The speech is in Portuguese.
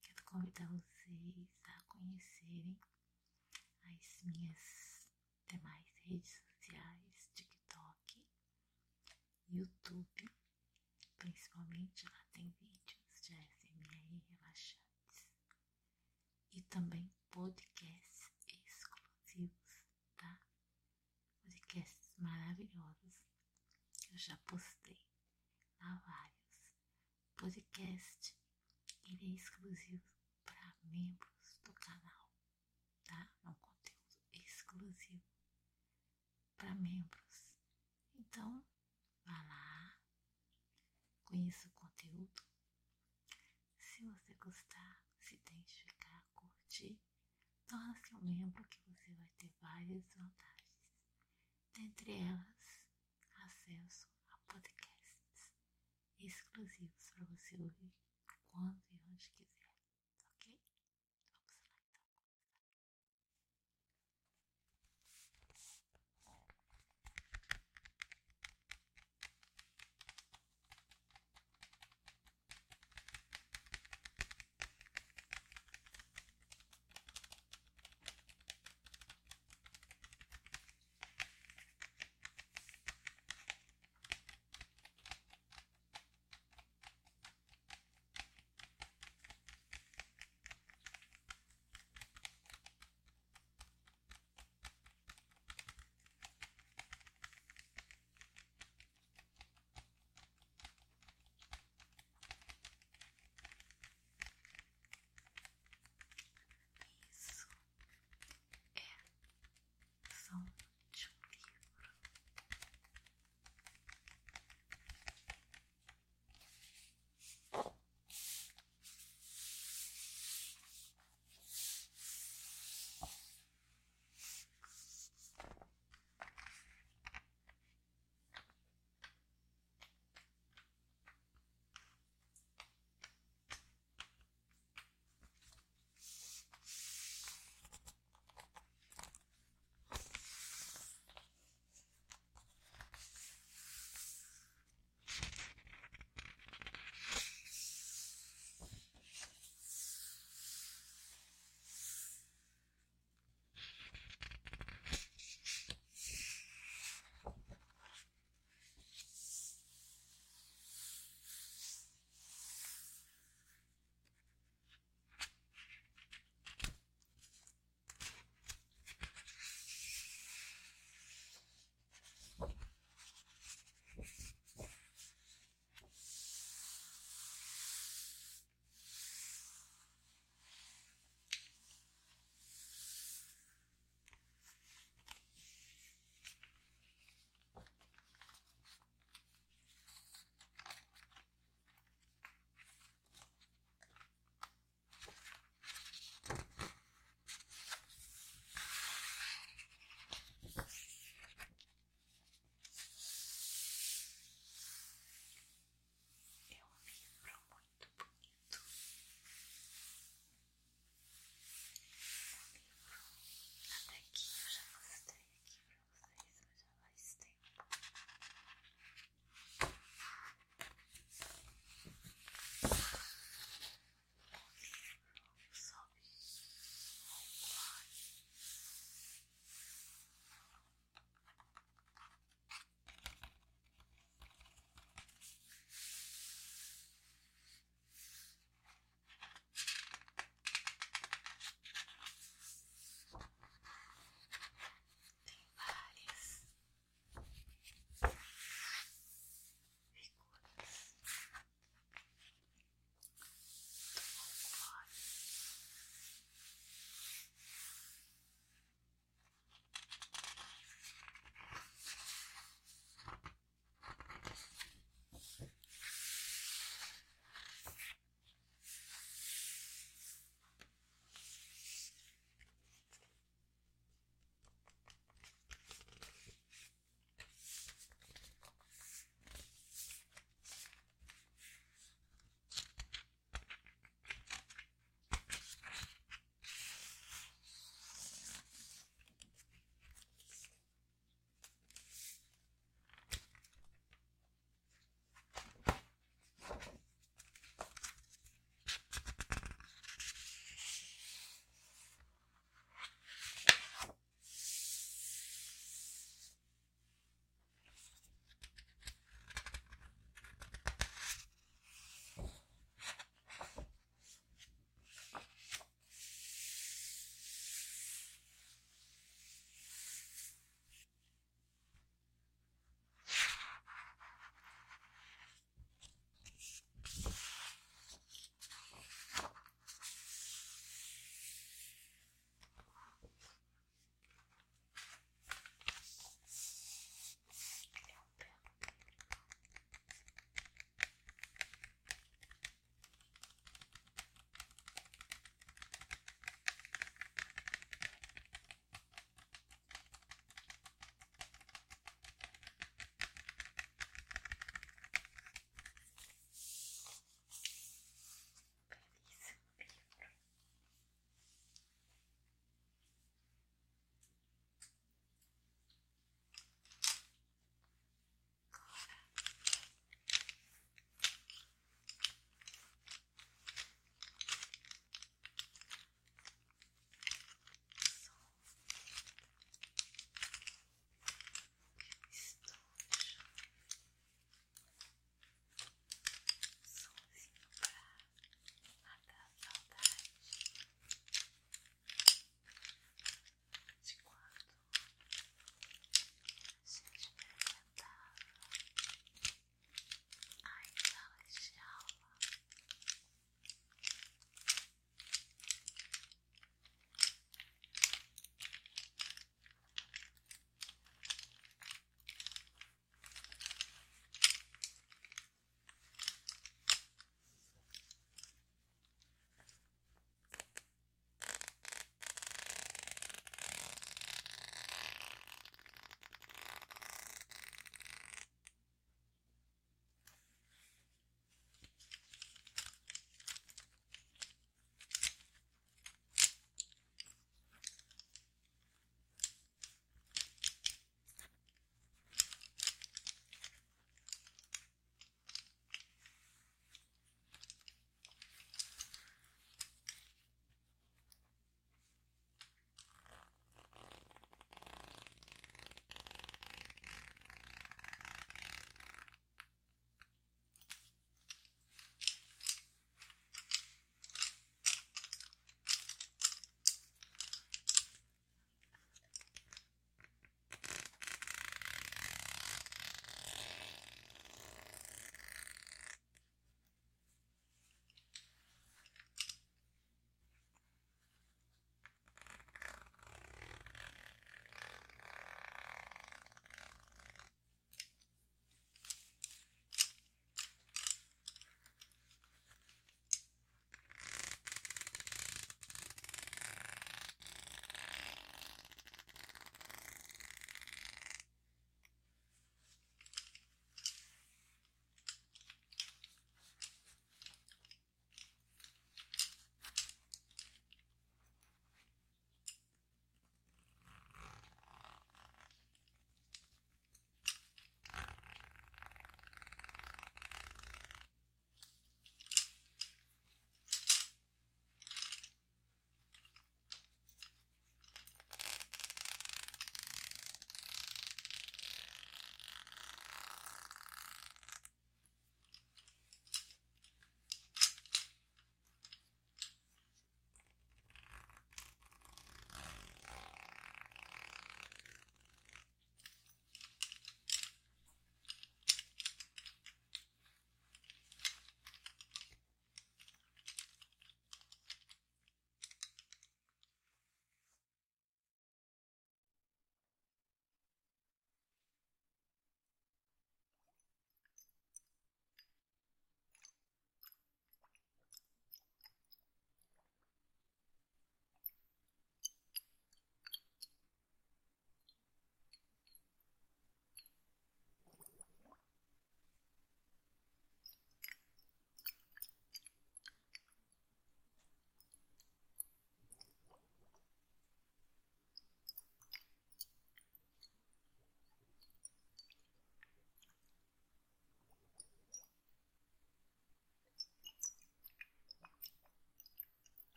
quero convidar vocês a conhecerem as minhas demais redes exclusivo para membros do canal, tá? É um conteúdo exclusivo para membros. Então, vá lá, conheça o conteúdo. Se você gostar, se identificar, curtir, torne-se um membro que você vai ter várias vantagens. Dentre elas, acesso a podcasts exclusivos para você ouvir 5安全八式ゼ